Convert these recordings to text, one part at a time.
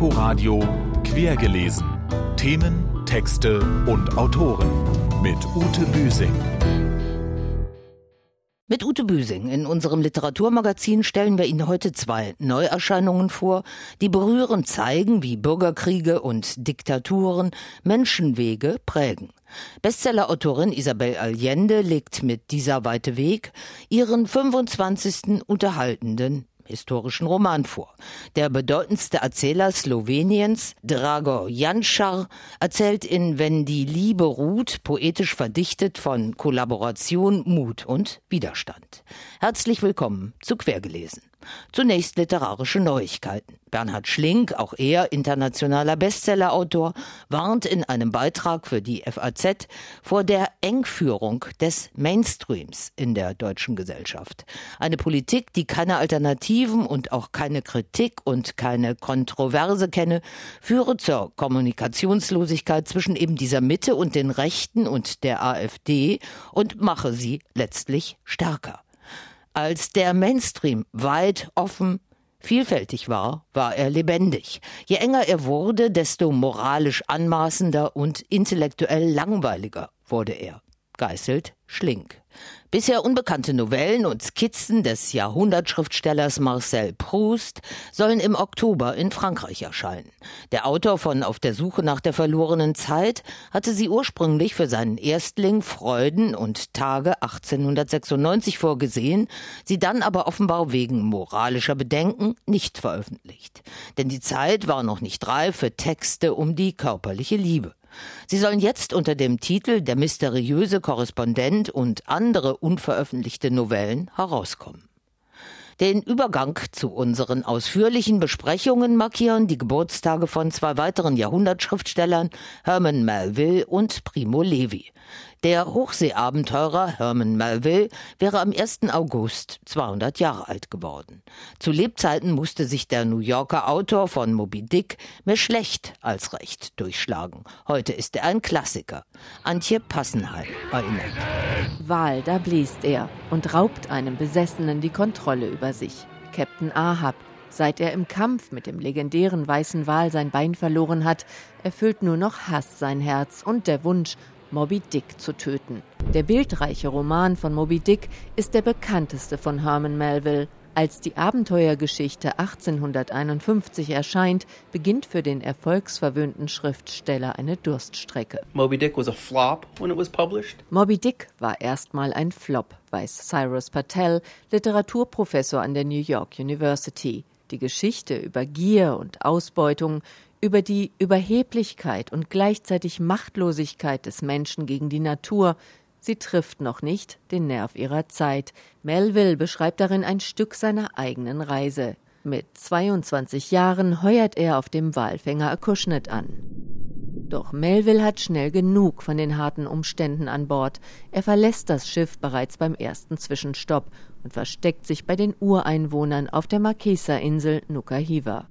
Inforadio Quergelesen. Themen, Texte und Autoren mit Ute Büsing. Mit Ute Büsing in unserem Literaturmagazin stellen wir Ihnen heute zwei Neuerscheinungen vor, die berührend zeigen, wie Bürgerkriege und Diktaturen Menschenwege prägen. Bestsellerautorin Isabel Allende legt mit dieser weite Weg ihren 25. unterhaltenden historischen Roman vor. Der bedeutendste Erzähler Sloweniens, Drago Janschar, erzählt in Wenn die Liebe ruht, poetisch verdichtet von Kollaboration, Mut und Widerstand. Herzlich willkommen zu Quergelesen. Zunächst literarische Neuigkeiten. Bernhard Schlink, auch er internationaler Bestsellerautor, warnt in einem Beitrag für die FAZ vor der Engführung des Mainstreams in der deutschen Gesellschaft. Eine Politik, die keine Alternativen und auch keine Kritik und keine Kontroverse kenne, führe zur Kommunikationslosigkeit zwischen eben dieser Mitte und den Rechten und der AfD und mache sie letztlich stärker. Als der Mainstream weit, offen, vielfältig war, war er lebendig. Je enger er wurde, desto moralisch anmaßender und intellektuell langweiliger wurde er. Geißelt Schlink. Bisher unbekannte Novellen und Skizzen des Jahrhundertschriftstellers Marcel Proust sollen im Oktober in Frankreich erscheinen. Der Autor von Auf der Suche nach der verlorenen Zeit hatte sie ursprünglich für seinen Erstling Freuden und Tage 1896 vorgesehen, sie dann aber offenbar wegen moralischer Bedenken nicht veröffentlicht. Denn die Zeit war noch nicht reif für Texte um die körperliche Liebe. Sie sollen jetzt unter dem Titel Der mysteriöse Korrespondent und andere unveröffentlichte Novellen herauskommen. Den Übergang zu unseren ausführlichen Besprechungen markieren die Geburtstage von zwei weiteren Jahrhundertschriftstellern, Herman Melville und Primo Levi. Der Hochseeabenteurer Herman Melville wäre am 1. August 200 Jahre alt geworden. Zu Lebzeiten musste sich der New Yorker Autor von Moby Dick mehr schlecht als recht durchschlagen. Heute ist er ein Klassiker. Antje Passenheim erinnert. Wahl, da bläst er und raubt einem Besessenen die Kontrolle über sich. Captain Ahab, Seit er im Kampf mit dem legendären weißen Wal sein Bein verloren hat, erfüllt nur noch Hass sein Herz und der Wunsch, Moby Dick zu töten. Der bildreiche Roman von Moby Dick ist der bekannteste von Herman Melville. Als die Abenteuergeschichte 1851 erscheint, beginnt für den erfolgsverwöhnten Schriftsteller eine Durststrecke. Moby Dick was a flop when it was published. Moby Dick war erstmal ein Flop, weiß Cyrus Patel, Literaturprofessor an der New York University. Die Geschichte über Gier und Ausbeutung, über die Überheblichkeit und gleichzeitig Machtlosigkeit des Menschen gegen die Natur. Sie trifft noch nicht den Nerv ihrer Zeit. Melville beschreibt darin ein Stück seiner eigenen Reise. Mit 22 Jahren heuert er auf dem Walfänger Acushnet an. Doch Melville hat schnell genug von den harten Umständen an Bord. Er verlässt das Schiff bereits beim ersten Zwischenstopp und versteckt sich bei den Ureinwohnern auf der Marquesa-Insel Nuka Hiva.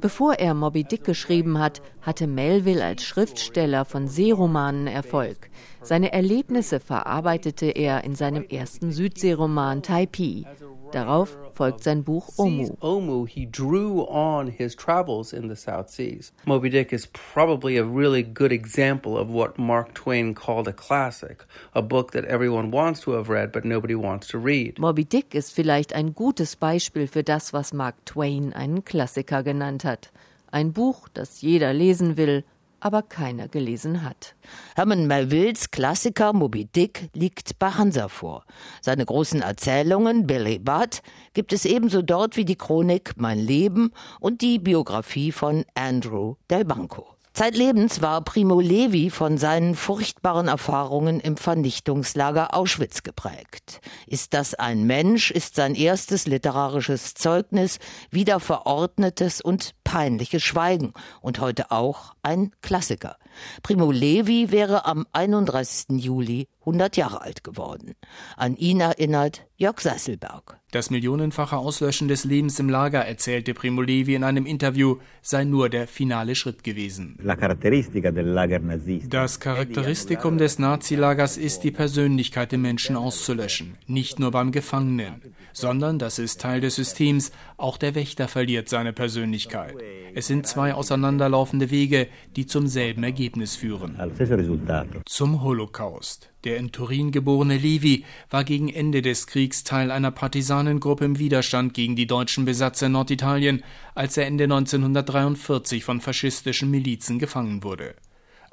Bevor er Moby Dick geschrieben hat, hatte Melville als Schriftsteller von Seeromanen Erfolg. Seine Erlebnisse verarbeitete er in seinem ersten Südseeroman Taipei. Darauf folgt sein Buch Omu. Omu, he drew on his travels in the South Seas. Moby Dick is probably a really good example of what Mark Twain called a classic, a book that everyone wants to have read but nobody wants to read. Moby Dick ist vielleicht ein gutes Beispiel für das, was Mark Twain einen Klassiker genannt hat. Ein Buch, das jeder lesen will, aber keiner gelesen hat. Herman Melvilles Klassiker Moby Dick liegt bei Hansa vor. Seine großen Erzählungen Billy Budd gibt es ebenso dort wie die Chronik Mein Leben und die Biografie von Andrew Del Banco. Zeitlebens war Primo Levi von seinen furchtbaren Erfahrungen im Vernichtungslager Auschwitz geprägt. Ist das ein Mensch, ist sein erstes literarisches Zeugnis wieder verordnetes und peinliches Schweigen und heute auch ein Klassiker. Primo Levi wäre am 31. Juli 100 Jahre alt geworden. An ihn erinnert Jörg Seiselberg. Das millionenfache Auslöschen des Lebens im Lager, erzählte Primo Levi in einem Interview, sei nur der finale Schritt gewesen. Das Charakteristikum des Nazilagers ist, die Persönlichkeit der Menschen auszulöschen. Nicht nur beim Gefangenen, sondern, das ist Teil des Systems, auch der Wächter verliert seine Persönlichkeit. Es sind zwei auseinanderlaufende Wege, die zum selben Ergebnis führen. Zum Holocaust. Der in Turin geborene Levi war gegen Ende des Kriegs Teil einer Partisanengruppe im Widerstand gegen die deutschen Besatzer in Norditalien, als er Ende 1943 von faschistischen Milizen gefangen wurde.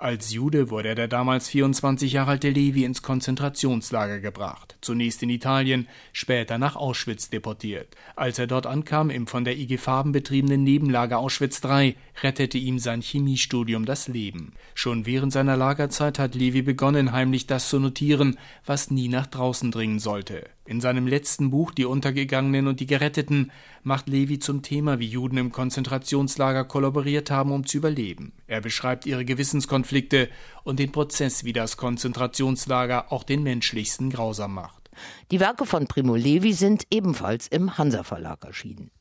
Als Jude wurde der damals 24 Jahre alte Levi ins Konzentrationslager gebracht, zunächst in Italien, später nach Auschwitz deportiert. Als er dort ankam, im von der IG Farben betriebenen Nebenlager Auschwitz III, rettete ihm sein Chemiestudium das Leben. Schon während seiner Lagerzeit hat Levi begonnen, heimlich das zu notieren, was nie nach draußen dringen sollte. In seinem letzten Buch Die Untergegangenen und die Geretteten macht Levi zum Thema, wie Juden im Konzentrationslager kollaboriert haben, um zu überleben. Er beschreibt ihre Gewissenskonflikte und den Prozess, wie das Konzentrationslager auch den menschlichsten grausam macht. Die Werke von Primo Levi sind ebenfalls im Hansa Verlag erschienen.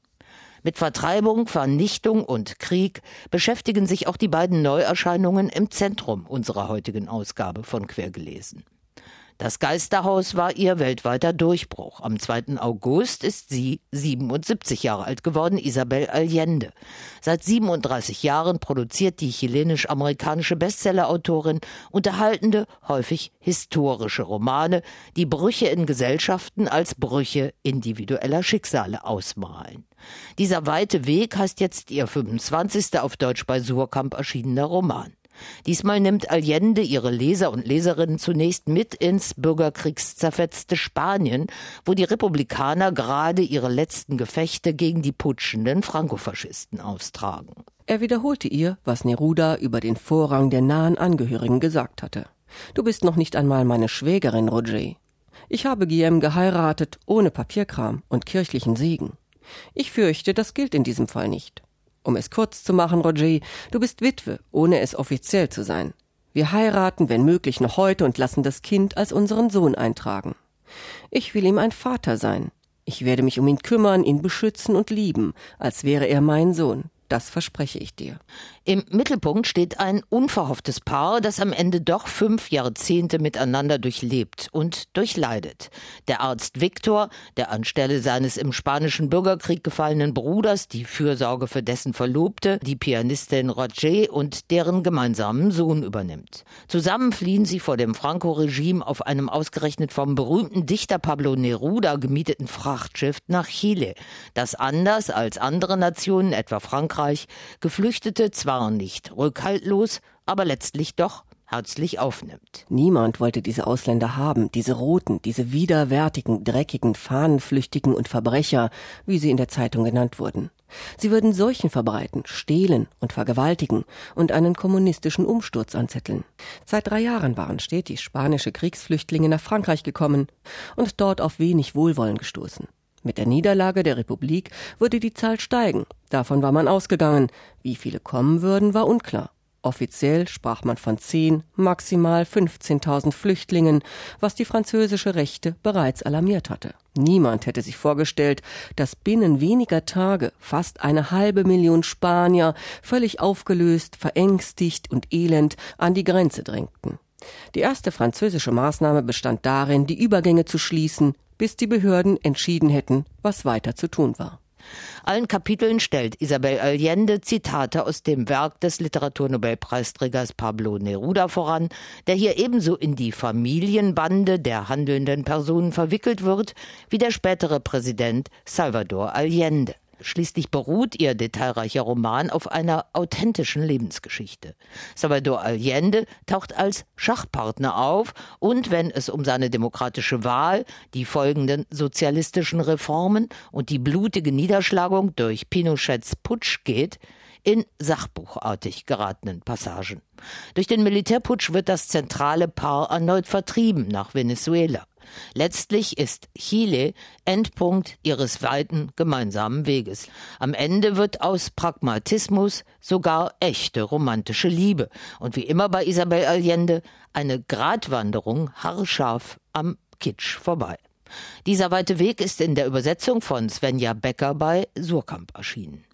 Mit Vertreibung, Vernichtung und Krieg beschäftigen sich auch die beiden Neuerscheinungen im Zentrum unserer heutigen Ausgabe von Quergelesen. Das Geisterhaus war ihr weltweiter Durchbruch. Am 2. August ist sie 77 Jahre alt geworden, Isabel Allende. Seit 37 Jahren produziert die chilenisch-amerikanische Bestsellerautorin unterhaltende, häufig historische Romane, die Brüche in Gesellschaften als Brüche individueller Schicksale ausmalen. Dieser weite Weg heißt jetzt ihr 25. auf Deutsch bei Surkamp erschienener Roman. Diesmal nimmt Allende ihre Leser und Leserinnen zunächst mit ins bürgerkriegszerfetzte Spanien, wo die Republikaner gerade ihre letzten Gefechte gegen die putschenden Frankofaschisten austragen. Er wiederholte ihr, was Neruda über den Vorrang der nahen Angehörigen gesagt hatte. Du bist noch nicht einmal meine Schwägerin, Roger. Ich habe Guillaume geheiratet, ohne Papierkram und kirchlichen Segen. Ich fürchte, das gilt in diesem Fall nicht. Um es kurz zu machen, Roger, du bist Witwe, ohne es offiziell zu sein. Wir heiraten, wenn möglich, noch heute und lassen das Kind als unseren Sohn eintragen. Ich will ihm ein Vater sein. Ich werde mich um ihn kümmern, ihn beschützen und lieben, als wäre er mein Sohn. Das verspreche ich dir. Im Mittelpunkt steht ein unverhofftes Paar, das am Ende doch fünf Jahrzehnte miteinander durchlebt und durchleidet. Der Arzt Viktor, der anstelle seines im spanischen Bürgerkrieg gefallenen Bruders die Fürsorge für dessen Verlobte, die Pianistin Roger und deren gemeinsamen Sohn übernimmt. Zusammen fliehen sie vor dem Franco-Regime auf einem ausgerechnet vom berühmten Dichter Pablo Neruda gemieteten Frachtschiff nach Chile, das anders als andere Nationen, etwa Frankreich, Geflüchtete zwar war nicht rückhaltlos, aber letztlich doch herzlich aufnimmt. Niemand wollte diese Ausländer haben, diese Roten, diese widerwärtigen, dreckigen, Fahnenflüchtigen und Verbrecher, wie sie in der Zeitung genannt wurden. Sie würden Seuchen verbreiten, stehlen und vergewaltigen und einen kommunistischen Umsturz anzetteln. Seit drei Jahren waren stetig spanische Kriegsflüchtlinge nach Frankreich gekommen und dort auf wenig Wohlwollen gestoßen. Mit der Niederlage der Republik würde die Zahl steigen. Davon war man ausgegangen. Wie viele kommen würden, war unklar. Offiziell sprach man von zehn, maximal 15.000 Flüchtlingen, was die französische Rechte bereits alarmiert hatte. Niemand hätte sich vorgestellt, dass binnen weniger Tage fast eine halbe Million Spanier völlig aufgelöst, verängstigt und elend an die Grenze drängten. Die erste französische Maßnahme bestand darin, die Übergänge zu schließen, bis die Behörden entschieden hätten, was weiter zu tun war. Allen Kapiteln stellt Isabel Allende Zitate aus dem Werk des Literaturnobelpreisträgers Pablo Neruda voran, der hier ebenso in die Familienbande der handelnden Personen verwickelt wird, wie der spätere Präsident Salvador Allende. Schließlich beruht ihr detailreicher Roman auf einer authentischen Lebensgeschichte. Salvador Allende taucht als Schachpartner auf und wenn es um seine demokratische Wahl, die folgenden sozialistischen Reformen und die blutige Niederschlagung durch Pinochets Putsch geht, in sachbuchartig geratenen Passagen. Durch den Militärputsch wird das zentrale Paar erneut vertrieben nach Venezuela. Letztlich ist Chile Endpunkt ihres weiten gemeinsamen Weges. Am Ende wird aus Pragmatismus sogar echte romantische Liebe. Und wie immer bei Isabel Allende eine Gratwanderung haarscharf am Kitsch vorbei. Dieser weite Weg ist in der Übersetzung von Svenja Becker bei Surkamp erschienen.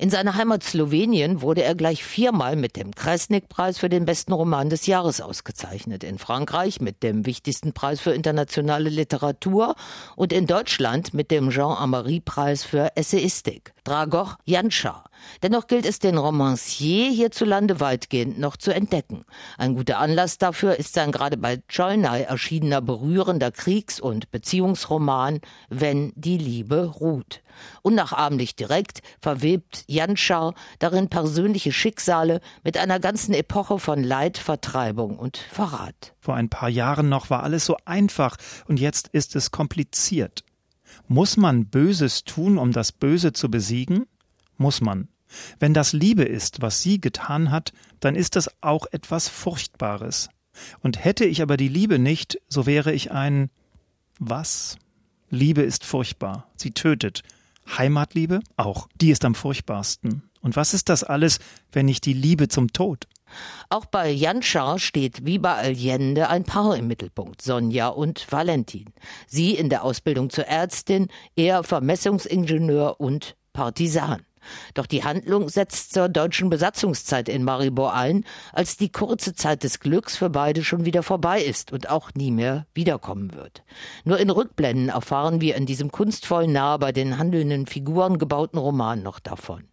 In seiner Heimat Slowenien wurde er gleich viermal mit dem Kresnik-Preis für den besten Roman des Jahres ausgezeichnet. In Frankreich mit dem wichtigsten Preis für internationale Literatur und in Deutschland mit dem Jean-Amery-Preis für Essayistik. Dragor Janschar Dennoch gilt es den Romancier hierzulande weitgehend noch zu entdecken. Ein guter Anlass dafür ist sein gerade bei Cholnay erschienener berührender Kriegs- und Beziehungsroman Wenn die Liebe ruht. Unnachahmlich direkt verwebt Janschar darin persönliche Schicksale mit einer ganzen Epoche von Leid, Vertreibung und Verrat. Vor ein paar Jahren noch war alles so einfach und jetzt ist es kompliziert. Muss man Böses tun, um das Böse zu besiegen? muss man. Wenn das Liebe ist, was sie getan hat, dann ist das auch etwas Furchtbares. Und hätte ich aber die Liebe nicht, so wäre ich ein was? Liebe ist furchtbar. Sie tötet. Heimatliebe? Auch. Die ist am furchtbarsten. Und was ist das alles, wenn nicht die Liebe zum Tod? Auch bei Janschar steht wie bei Allende ein Paar im Mittelpunkt, Sonja und Valentin. Sie in der Ausbildung zur Ärztin, er Vermessungsingenieur und Partisan. Doch die Handlung setzt zur deutschen Besatzungszeit in Maribor ein, als die kurze Zeit des Glücks für beide schon wieder vorbei ist und auch nie mehr wiederkommen wird. Nur in Rückblenden erfahren wir in diesem kunstvoll nah bei den handelnden Figuren gebauten Roman noch davon.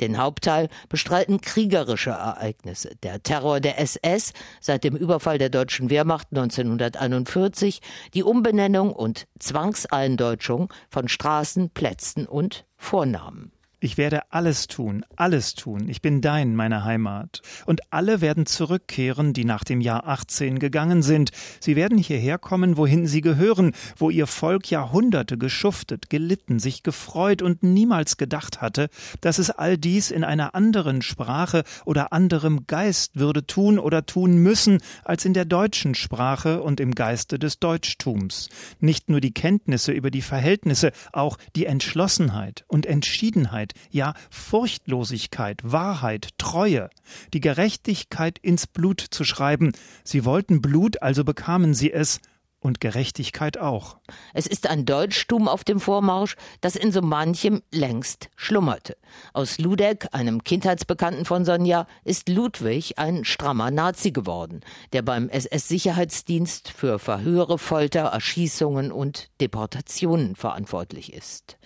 Den Hauptteil bestreiten kriegerische Ereignisse. Der Terror der SS seit dem Überfall der deutschen Wehrmacht 1941, die Umbenennung und Zwangseindeutschung von Straßen, Plätzen und Vornamen. Ich werde alles tun, alles tun. Ich bin dein, meine Heimat. Und alle werden zurückkehren, die nach dem Jahr 18 gegangen sind. Sie werden hierher kommen, wohin sie gehören, wo ihr Volk Jahrhunderte geschuftet, gelitten, sich gefreut und niemals gedacht hatte, dass es all dies in einer anderen Sprache oder anderem Geist würde tun oder tun müssen, als in der deutschen Sprache und im Geiste des Deutschtums. Nicht nur die Kenntnisse über die Verhältnisse, auch die Entschlossenheit und Entschiedenheit Freiheit, ja Furchtlosigkeit, Wahrheit, Treue, die Gerechtigkeit ins Blut zu schreiben. Sie wollten Blut, also bekamen sie es, und Gerechtigkeit auch. Es ist ein Deutschtum auf dem Vormarsch, das in so manchem längst schlummerte. Aus Ludek, einem Kindheitsbekannten von Sonja, ist Ludwig ein strammer Nazi geworden, der beim SS-Sicherheitsdienst für Verhöre, Folter, Erschießungen und Deportationen verantwortlich ist.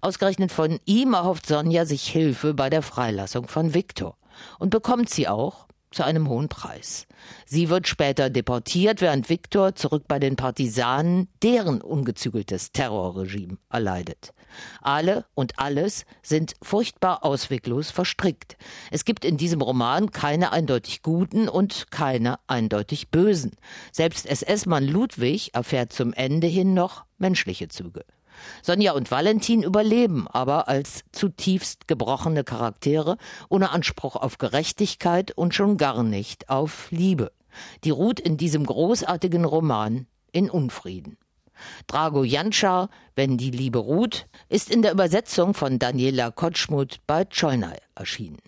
Ausgerechnet von ihm erhofft Sonja sich Hilfe bei der Freilassung von Viktor und bekommt sie auch, zu einem hohen Preis. Sie wird später deportiert, während Viktor zurück bei den Partisanen deren ungezügeltes Terrorregime erleidet. Alle und alles sind furchtbar ausweglos verstrickt. Es gibt in diesem Roman keine eindeutig Guten und keine eindeutig Bösen. Selbst SS-Mann Ludwig erfährt zum Ende hin noch menschliche Züge. Sonja und Valentin überleben aber als zutiefst gebrochene Charaktere, ohne Anspruch auf Gerechtigkeit und schon gar nicht auf Liebe. Die ruht in diesem großartigen Roman in Unfrieden. Drago Janschar, Wenn die Liebe ruht, ist in der Übersetzung von Daniela Kotschmuth bei Cholnay erschienen.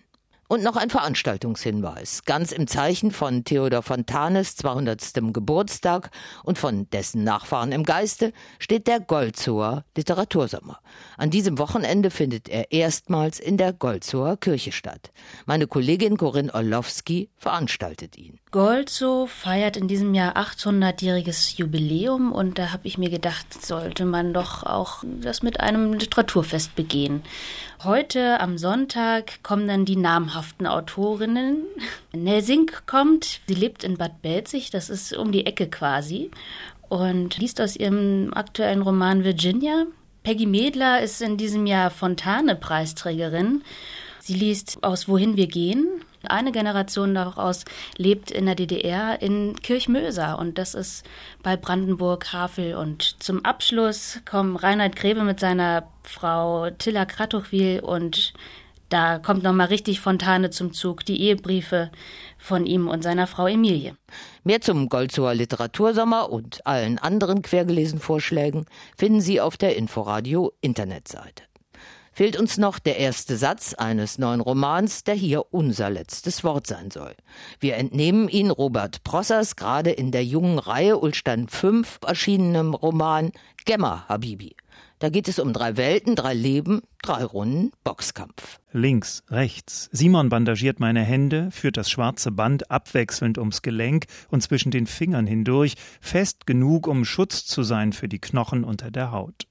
Und noch ein Veranstaltungshinweis. Ganz im Zeichen von Theodor Fontanes 200. Geburtstag und von dessen Nachfahren im Geiste steht der Goldzower Literatursommer. An diesem Wochenende findet er erstmals in der Goldzower Kirche statt. Meine Kollegin Corinne Orlowski veranstaltet ihn. Goldzow feiert in diesem Jahr 800-jähriges Jubiläum und da habe ich mir gedacht, sollte man doch auch das mit einem Literaturfest begehen. Heute am Sonntag kommen dann die namhaften Autorinnen. Nelsink kommt, sie lebt in Bad Belzig, das ist um die Ecke quasi, und liest aus ihrem aktuellen Roman Virginia. Peggy Medler ist in diesem Jahr Fontane-Preisträgerin. Sie liest aus Wohin wir gehen. Eine Generation daraus lebt in der DDR in Kirchmöser und das ist bei Brandenburg, Havel. Und zum Abschluss kommen Reinhard Grebe mit seiner Frau Tilla Kratochwil und Da kommt nochmal richtig Fontane zum Zug, die Ehebriefe von ihm und seiner Frau Emilie. Mehr zum Golzower Literatursommer und allen anderen quergelesen Vorschlägen finden Sie auf der Inforadio Internetseite. Fehlt uns noch der erste Satz eines neuen Romans, der hier unser letztes Wort sein soll. Wir entnehmen ihn Robert Prossers gerade in der jungen Reihe Ulstein 5 erschienenem Roman Gemma Habibi. Da geht es um drei Welten, drei Leben, drei Runden Boxkampf. Links, rechts. Simon bandagiert meine Hände, führt das schwarze Band abwechselnd ums Gelenk und zwischen den Fingern hindurch, fest genug, um Schutz zu sein für die Knochen unter der Haut.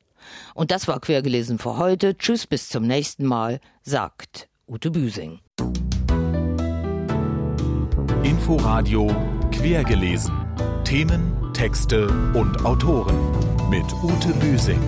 Und das war quergelesen für heute. Tschüss, bis zum nächsten Mal, sagt Ute Büsing. Inforadio quergelesen. Themen, Texte und Autoren mit Ute Büsing.